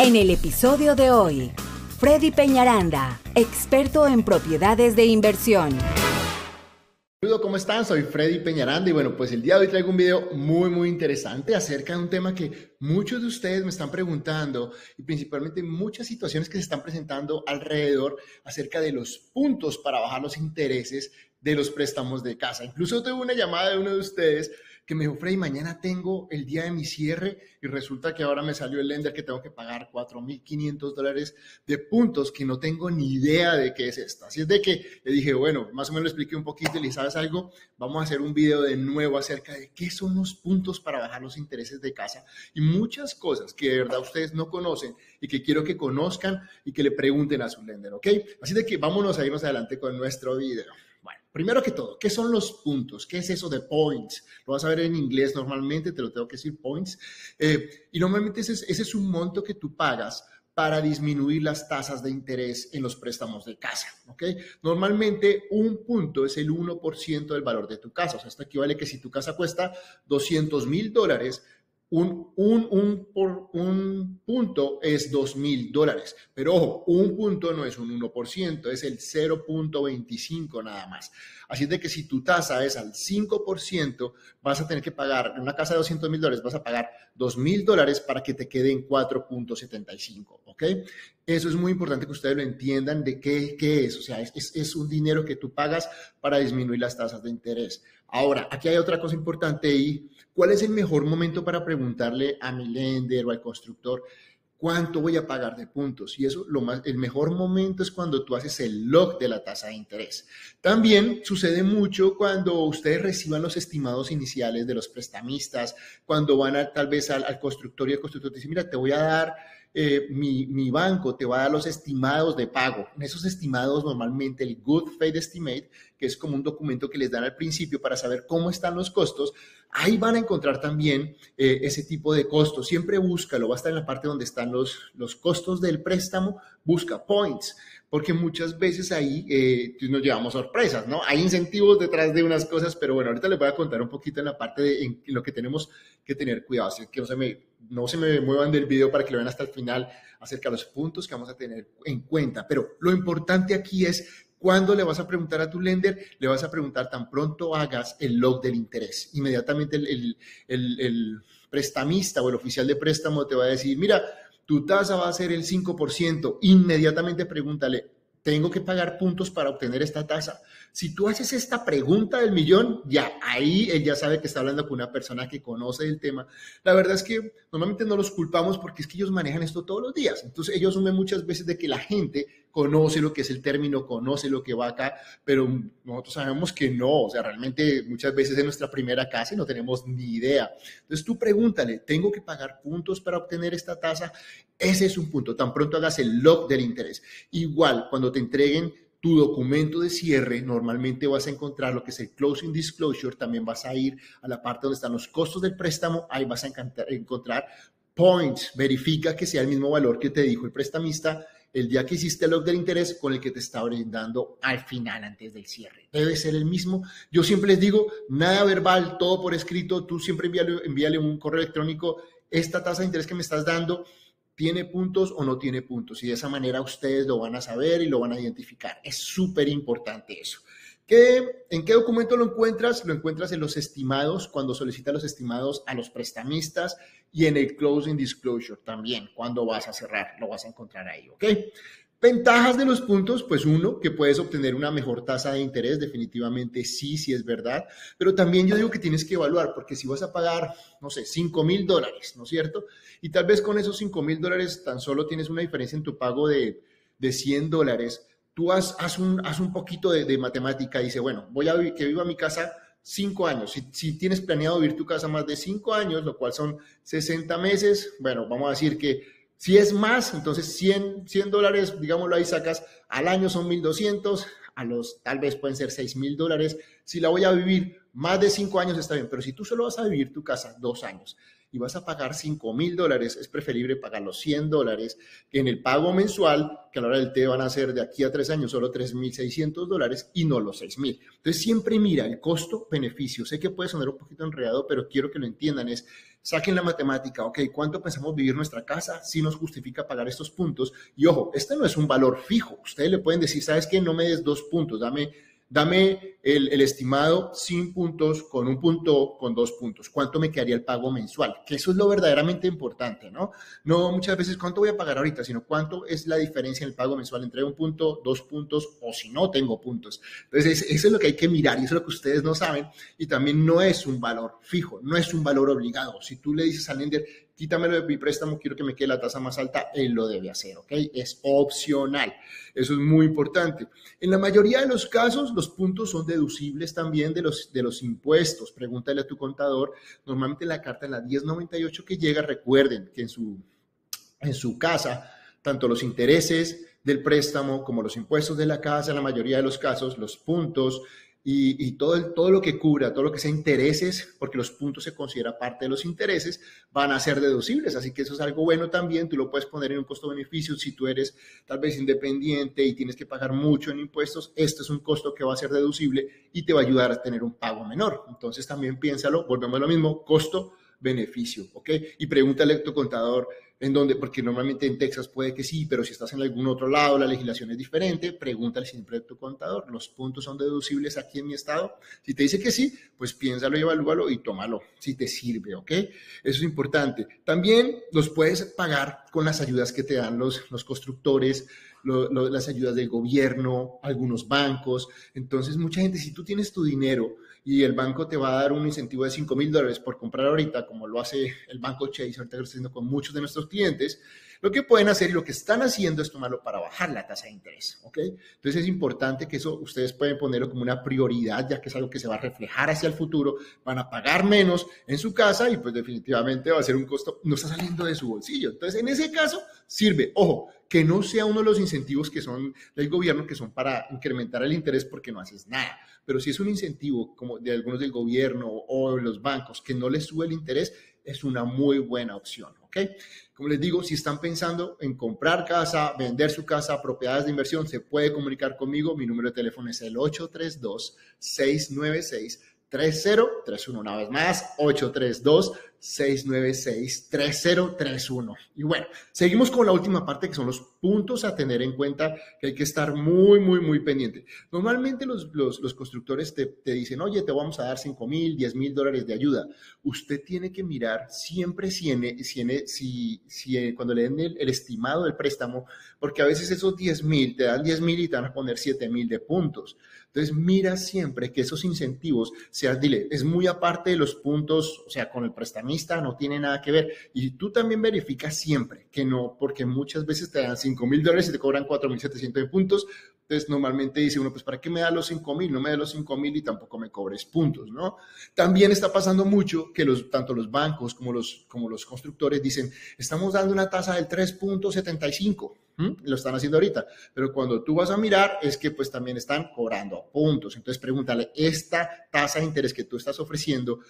En el episodio de hoy, Freddy Peñaranda, experto en propiedades de inversión. Saludos, ¿cómo están? Soy Freddy Peñaranda y bueno, pues el día de hoy traigo un video muy, muy interesante acerca de un tema que muchos de ustedes me están preguntando y principalmente muchas situaciones que se están presentando alrededor acerca de los puntos para bajar los intereses de los préstamos de casa. Incluso tuve una llamada de uno de ustedes que me dijo, Freddy, mañana tengo el día de mi cierre y resulta que ahora me salió el lender que tengo que pagar 4.500 dólares de puntos que no tengo ni idea de qué es esto. Así es de que le dije, bueno, más o menos le expliqué un poquito y le sabes algo, vamos a hacer un video de nuevo acerca de qué son los puntos para bajar los intereses de casa y muchas cosas que de verdad ustedes no conocen y que quiero que conozcan y que le pregunten a su lender, ¿ok? Así de que vámonos a irnos adelante con nuestro video. Primero que todo, ¿qué son los puntos? ¿Qué es eso de points? Lo vas a ver en inglés normalmente, te lo tengo que decir points. Eh, y normalmente ese es, ese es un monto que tú pagas para disminuir las tasas de interés en los préstamos de casa. ¿ok? Normalmente un punto es el 1% del valor de tu casa. O sea, esto equivale que si tu casa cuesta 200 mil dólares, un, un, un, por, un punto es 2 mil dólares. Pero ojo, un punto no es un 1%, es el 0.25 nada más. Así de que si tu tasa es al 5%, vas a tener que pagar, en una casa de 200 mil dólares, vas a pagar 2 mil dólares para que te quede en 4.75. ¿Ok? Eso es muy importante que ustedes lo entiendan de qué, qué es. O sea, es, es, un dinero que tú pagas para disminuir las tasas de interés. Ahora, aquí hay otra cosa importante y ¿cuál es el mejor momento para preguntarle a mi lender o al constructor cuánto voy a pagar de puntos? Y eso, lo más, el mejor momento es cuando tú haces el log de la tasa de interés. También sucede mucho cuando ustedes reciban los estimados iniciales de los prestamistas, cuando van a, tal vez al, al constructor y el constructor te dice, mira, te voy a dar eh, mi, mi, banco te va a dar los estimados de pago. En esos estimados, normalmente el Good Faith Estimate, que es como un documento que les dan al principio para saber cómo están los costos, ahí van a encontrar también eh, ese tipo de costos. Siempre búscalo, va a estar en la parte donde están los, los costos del préstamo, busca points porque muchas veces ahí eh, nos llevamos sorpresas, ¿no? Hay incentivos detrás de unas cosas, pero bueno, ahorita les voy a contar un poquito en la parte de en, lo que tenemos que tener cuidado, así que no se, me, no se me muevan del video para que lo vean hasta el final acerca de los puntos que vamos a tener en cuenta, pero lo importante aquí es ¿Cuándo le vas a preguntar a tu lender? Le vas a preguntar tan pronto hagas el log del interés. Inmediatamente el, el, el, el, prestamista o el oficial de préstamo te va a decir, mira, tu tasa va a ser el 5%, inmediatamente pregúntale, ¿tengo que pagar puntos para obtener esta tasa? Si tú haces esta pregunta del millón, ya ahí él ya sabe que está hablando con una persona que conoce el tema. La verdad es que normalmente no los culpamos porque es que ellos manejan esto todos los días. Entonces ellos asumen muchas veces de que la gente conoce lo que es el término, conoce lo que va acá, pero nosotros sabemos que no, o sea, realmente muchas veces es nuestra primera casa y no tenemos ni idea. Entonces tú pregúntale, ¿tengo que pagar puntos para obtener esta tasa? Ese es un punto, tan pronto hagas el log del interés. Igual, cuando te entreguen tu documento de cierre, normalmente vas a encontrar lo que es el closing disclosure, también vas a ir a la parte donde están los costos del préstamo, ahí vas a encontrar points, verifica que sea el mismo valor que te dijo el prestamista el día que hiciste el log del interés con el que te está brindando al final, antes del cierre. Debe ser el mismo. Yo siempre les digo, nada verbal, todo por escrito. Tú siempre envíale, envíale un correo electrónico. Esta tasa de interés que me estás dando, ¿tiene puntos o no tiene puntos? Y de esa manera ustedes lo van a saber y lo van a identificar. Es súper importante eso. ¿Qué, ¿En qué documento lo encuentras? Lo encuentras en los estimados, cuando solicitas los estimados a los prestamistas y en el closing disclosure también, cuando vas a cerrar, lo vas a encontrar ahí, ¿ok? Ventajas de los puntos, pues uno, que puedes obtener una mejor tasa de interés, definitivamente sí, sí es verdad, pero también yo digo que tienes que evaluar, porque si vas a pagar, no sé, 5 mil dólares, ¿no es cierto? Y tal vez con esos 5 mil dólares tan solo tienes una diferencia en tu pago de, de 100 dólares, tú haz, un, haz un poquito de, de matemática y dice, bueno, voy a vivir, que viva mi casa cinco años. Si, si, tienes planeado vivir tu casa más de cinco años, lo cual son 60 meses, bueno, vamos a decir que si es más, entonces 100, 100 dólares, digámoslo ahí, sacas al año son 1.200, a los tal vez pueden ser 6.000 dólares. Si la voy a vivir más de cinco años está bien, pero si tú solo vas a vivir tu casa dos años y vas a pagar 5 mil dólares, es preferible pagar los 100 dólares que en el pago mensual, que a la hora del té van a ser de aquí a tres años solo 3.600 dólares y no los 6 mil. Entonces siempre mira el costo-beneficio. Sé que puede sonar un poquito enredado, pero quiero que lo entiendan. Es saquen la matemática, ok, ¿cuánto pensamos vivir nuestra casa? Si nos justifica pagar estos puntos. Y ojo, este no es un valor fijo. Ustedes le pueden decir, ¿sabes qué? No me des dos puntos, dame Dame el, estimado sin puntos, con un punto, con dos puntos. ¿Cuánto me quedaría el pago mensual? Que eso es lo verdaderamente importante, ¿no? No muchas veces cuánto voy a pagar ahorita, sino cuánto es la diferencia en el pago mensual entre un punto, dos puntos o si no tengo puntos. Entonces, eso es lo que hay que mirar y eso es lo que ustedes no saben. Y también no es un valor fijo, no es un valor obligado. Si tú le dices al lender, quítamelo de mi préstamo, quiero que me quede la tasa más alta, él lo debe hacer, ¿ok? Es opcional. Eso es muy importante. En la mayoría de los casos, los puntos son deducibles también de los, de los impuestos. Pregúntale a tu contador. Normalmente la carta en la 1098 que llega, recuerden que en su, en su casa, tanto los intereses del préstamo como los impuestos de la casa, en la mayoría de los casos, los puntos, y, todo, todo lo que cubra, todo lo que sea intereses, porque los puntos se considera parte de los intereses, van a ser deducibles. Así que eso es algo bueno también. Tú lo puedes poner en un costo-beneficio si tú eres tal vez independiente y tienes que pagar mucho en impuestos. Este es un costo que va a ser deducible y te va a ayudar a tener un pago menor. Entonces también piénsalo, volvemos a lo mismo, costo-beneficio, ¿ok? Y pregúntale a tu contador en donde, porque normalmente en Texas puede que sí, pero si estás en algún otro lado, la legislación es diferente, pregúntale siempre a tu contador, ¿los puntos son deducibles aquí en mi estado? Si te dice que sí, pues piénsalo y evalúalo y tómalo, si te sirve, ¿ok? Eso es importante. También los puedes pagar con las ayudas que te dan los, los constructores, las ayudas del gobierno, algunos bancos. Entonces, mucha gente, si tú tienes tu dinero, y el banco te va a dar un incentivo de 5 mil dólares por comprar ahorita, como lo hace el banco Chase, ahorita lo está haciendo con muchos de nuestros clientes, lo que pueden hacer y lo que están haciendo es tomarlo para bajar la tasa de interés, ¿ok? Entonces es importante que eso ustedes pueden ponerlo como una prioridad, ya que es algo que se va a reflejar hacia el futuro, van a pagar menos en su casa y pues definitivamente va a ser un costo, no está saliendo de su bolsillo. Entonces en ese caso sirve, ojo, que no sea uno de los incentivos que son del gobierno, que son para incrementar el interés porque no haces nada. Pero si es un incentivo como de algunos del gobierno o de los bancos que no les sube el interés, es una muy buena opción, Como les digo, si están pensando en comprar casa, vender su casa, propiedades de inversión, se puede comunicar conmigo. Mi número de teléfono es el 832 696 3031. Una vez más, 832 696-3031. Y bueno, seguimos con la última parte que son los puntos a tener en cuenta que hay que estar muy, muy, muy pendiente. Normalmente los, los, constructores te, te, dicen, oye, te vamos a dar 5 mil, 10 mil dólares de ayuda. Usted tiene que mirar siempre si, si, si, si cuando le den el, el, estimado del préstamo, porque a veces esos 10 mil te dan 10 mil y te van a poner 7 mil de puntos. Entonces, mira siempre que esos incentivos sean, dile, es muy aparte de los puntos, o sea, con el no tiene nada que ver. Y tú también verificas siempre que no, porque muchas veces te dan 5 mil dólares y te cobran 4 mil 700 de puntos. Entonces, normalmente dice uno, pues, ¿para qué me da los 5 mil? No me da los 5 mil y tampoco me cobres puntos, ¿no? También está pasando mucho que los, tanto los bancos como los, como los constructores dicen, estamos dando una tasa del 3.75 lo están haciendo ahorita, pero cuando tú vas a mirar es que pues también están cobrando puntos. Entonces pregúntale, esta tasa de interés que tú estás ofreciendo,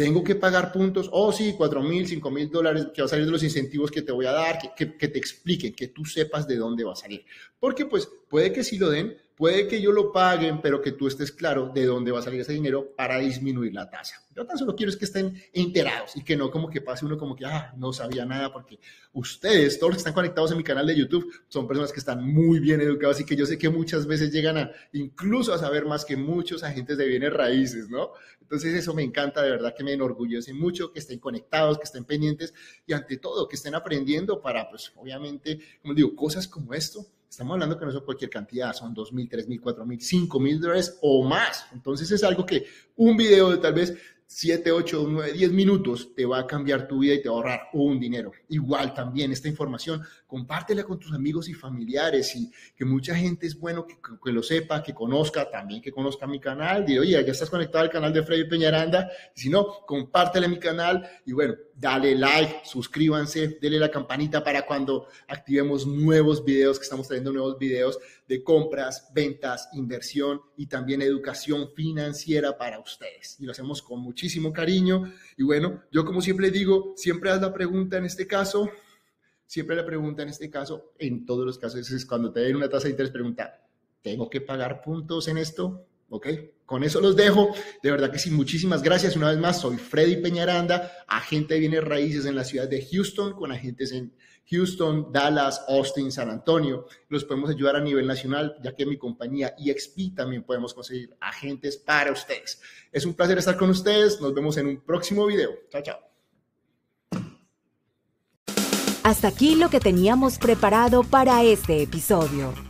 ¿tengo que pagar puntos? Oh, sí, cuatro mil, cinco mil dólares que va a salir de los incentivos que te voy a dar, que, te expliquen, que tú sepas de dónde va a salir. Porque pues puede que sí lo den, Puede que yo lo paguen, pero que tú estés claro de dónde va a salir ese dinero para disminuir la tasa. Yo tan solo quiero es que estén enterados y que no como que pase uno como que, ah, no sabía nada, porque ustedes, todos los que están conectados en mi canal de YouTube, son personas que están muy bien educados y que yo sé que muchas veces llegan a incluso a saber más que muchos agentes de bienes raíces, ¿no? Entonces eso me encanta, de verdad que me enorgullece mucho que estén conectados, que estén pendientes y ante todo que estén aprendiendo para, pues obviamente, como digo, cosas como esto Estamos hablando que no son cualquier cantidad, son 2 mil, 3 mil, 4 mil, 5 mil dólares o más. Entonces es algo que un video de tal vez 7, 8, 9, 10 minutos te va a cambiar tu vida y te va a ahorrar un dinero. Igual también esta información, compártela con tus amigos y familiares y que mucha gente es bueno que, que lo sepa, que conozca, también que conozca mi canal. Dile, oye, ya estás conectado al canal de Freddy Peñaranda. Si no, compártela mi canal y bueno, dale like, suscríbanse, denle la campanita para cuando activemos nuevos videos, que estamos trayendo nuevos videos de compras, ventas, inversión y también educación financiera para ustedes. Y lo hacemos con mucho muchísimo cariño. Y bueno, yo como siempre digo, siempre haz la pregunta en este caso, siempre la pregunta en este caso, en todos los casos, es cuando te den una tasa de interés, pregunta, ¿tengo que pagar puntos en esto? ¿Ok? Con eso los dejo. De verdad que sí, muchísimas gracias. Una vez más, soy Freddy Peñaranda, agente de bienes raíces en la ciudad de Houston, con agentes en Houston, Dallas, Austin, San Antonio. Los podemos ayudar a nivel nacional, ya que mi compañía EXP también podemos conseguir agentes para ustedes. Es un placer estar con ustedes. Nos vemos en un próximo video. Chao, chao. Hasta aquí lo que teníamos preparado para este episodio.